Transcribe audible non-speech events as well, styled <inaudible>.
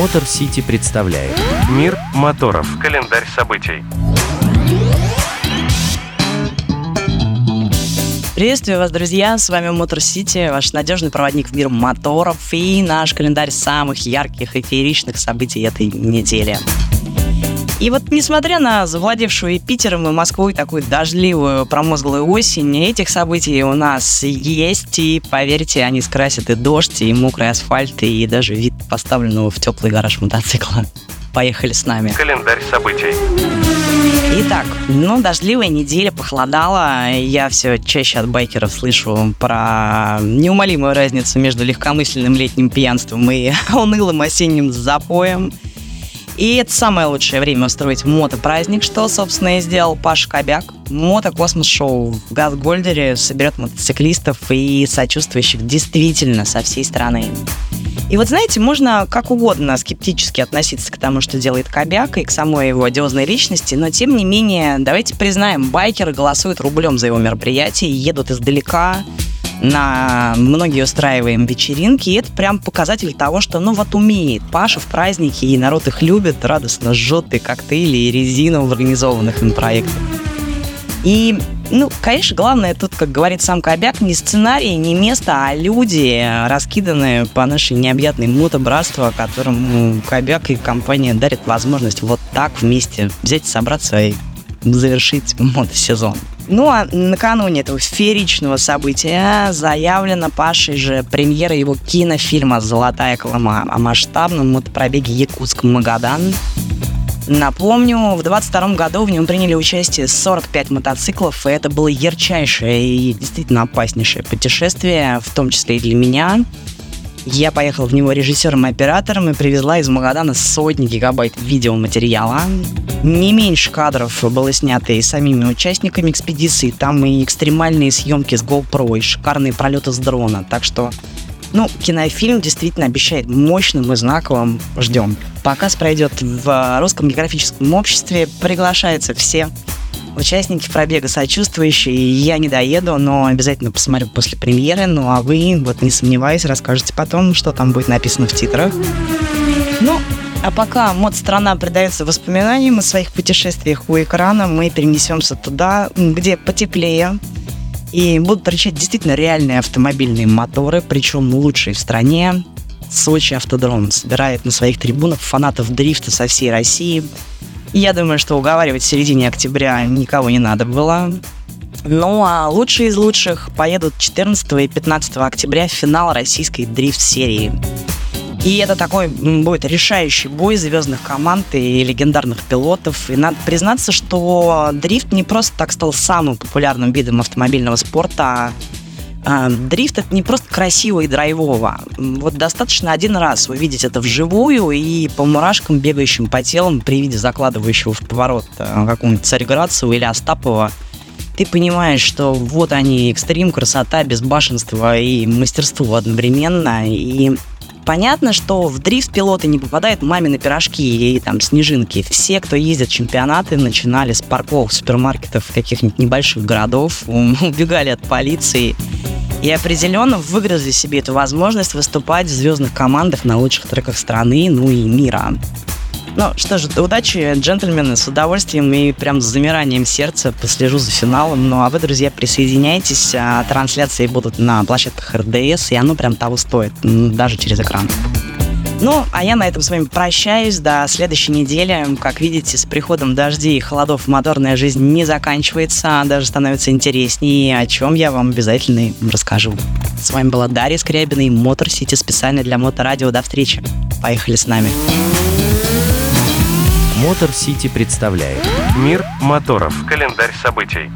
Мотор Сити представляет Мир моторов. Календарь событий. Приветствую вас, друзья! С вами Мотор Сити, ваш надежный проводник в мир моторов и наш календарь самых ярких и фееричных событий этой недели. И вот несмотря на завладевшую и Питером, и Москвой такую дождливую, промозглую осень, этих событий у нас есть, и поверьте, они скрасят и дождь, и мокрый асфальт, и даже вид поставленного в теплый гараж мотоцикла. Поехали с нами. Календарь событий. Итак, ну, дождливая неделя, похолодала. Я все чаще от байкеров слышу про неумолимую разницу между легкомысленным летним пьянством и <laughs> унылым осенним запоем. И это самое лучшее время устроить мотопраздник, что, собственно, и сделал Паша Кобяк. Мотокосмос-шоу в Газгольдере соберет мотоциклистов и сочувствующих действительно со всей страны. И вот знаете, можно как угодно скептически относиться к тому, что делает Кобяк и к самой его одиозной личности, но тем не менее, давайте признаем, байкеры голосуют рублем за его мероприятие, едут издалека, на многие устраиваем вечеринки, и это прям показатель того, что ну вот умеет Паша в праздники, и народ их любит, радостно жжет и коктейли, и резину в организованных им проектах. И, ну, конечно, главное тут, как говорит сам Кобяк, не сценарий, не место, а люди, раскиданные по нашей необъятной мотобратству, которым Кобяк и компания дарят возможность вот так вместе взять, собраться и завершить мотосезон. Ну а накануне этого фееричного события заявлена Пашей же премьера его кинофильма «Золотая Колыма» о масштабном мотопробеге Якутск-Магадан. Напомню, в 22 году в нем приняли участие 45 мотоциклов, и это было ярчайшее и действительно опаснейшее путешествие, в том числе и для меня. Я поехал в него режиссером и оператором и привезла из Магадана сотни гигабайт видеоматериала. Не меньше кадров было снято и самими участниками экспедиции. Там и экстремальные съемки с GoPro, и шикарные пролеты с дрона. Так что, ну, кинофильм действительно обещает мощным и знаковым. Ждем. Показ пройдет в Русском географическом обществе. Приглашаются все участники пробега сочувствующие. Я не доеду, но обязательно посмотрю после премьеры. Ну а вы, вот не сомневаюсь, расскажете потом, что там будет написано в титрах. Ну, а пока мод-страна предается воспоминаниям о своих путешествиях у экрана, мы перенесемся туда, где потеплее, и будут торчать действительно реальные автомобильные моторы, причем лучшие в стране. Сочи Автодром собирает на своих трибунах фанатов дрифта со всей России – я думаю, что уговаривать в середине октября никого не надо было. Ну а лучшие из лучших поедут 14 и 15 октября в финал российской дрифт-серии. И это такой будет решающий бой звездных команд и легендарных пилотов. И надо признаться, что дрифт не просто так стал самым популярным видом автомобильного спорта, а, дрифт это не просто красиво и драйвово. Вот достаточно один раз увидеть это вживую и по мурашкам, бегающим по телам при виде закладывающего в поворот э, какого-нибудь Царьградцева или Остапова, ты понимаешь, что вот они, экстрим, красота, безбашенство и мастерство одновременно. И понятно, что в дрифт пилоты не попадают мамины пирожки и там снежинки. Все, кто ездит в чемпионаты, начинали с парков супермаркетов каких-нибудь небольших городов, <laughs> убегали от полиции и определенно выгрызли себе эту возможность выступать в звездных командах на лучших треках страны, ну и мира. Ну что ж, удачи, джентльмены, с удовольствием и прям с замиранием сердца послежу за финалом. Ну а вы, друзья, присоединяйтесь, а трансляции будут на площадках РДС, и оно прям того стоит, даже через экран. Ну, а я на этом с вами прощаюсь до следующей недели. Как видите, с приходом дождей и холодов моторная жизнь не заканчивается, а даже становится интереснее, о чем я вам обязательно расскажу. С вами была Дарья Скрябина и Мотор Сити специально для Моторадио. До встречи. Поехали с нами. Мотор Сити представляет Мир моторов. Календарь событий.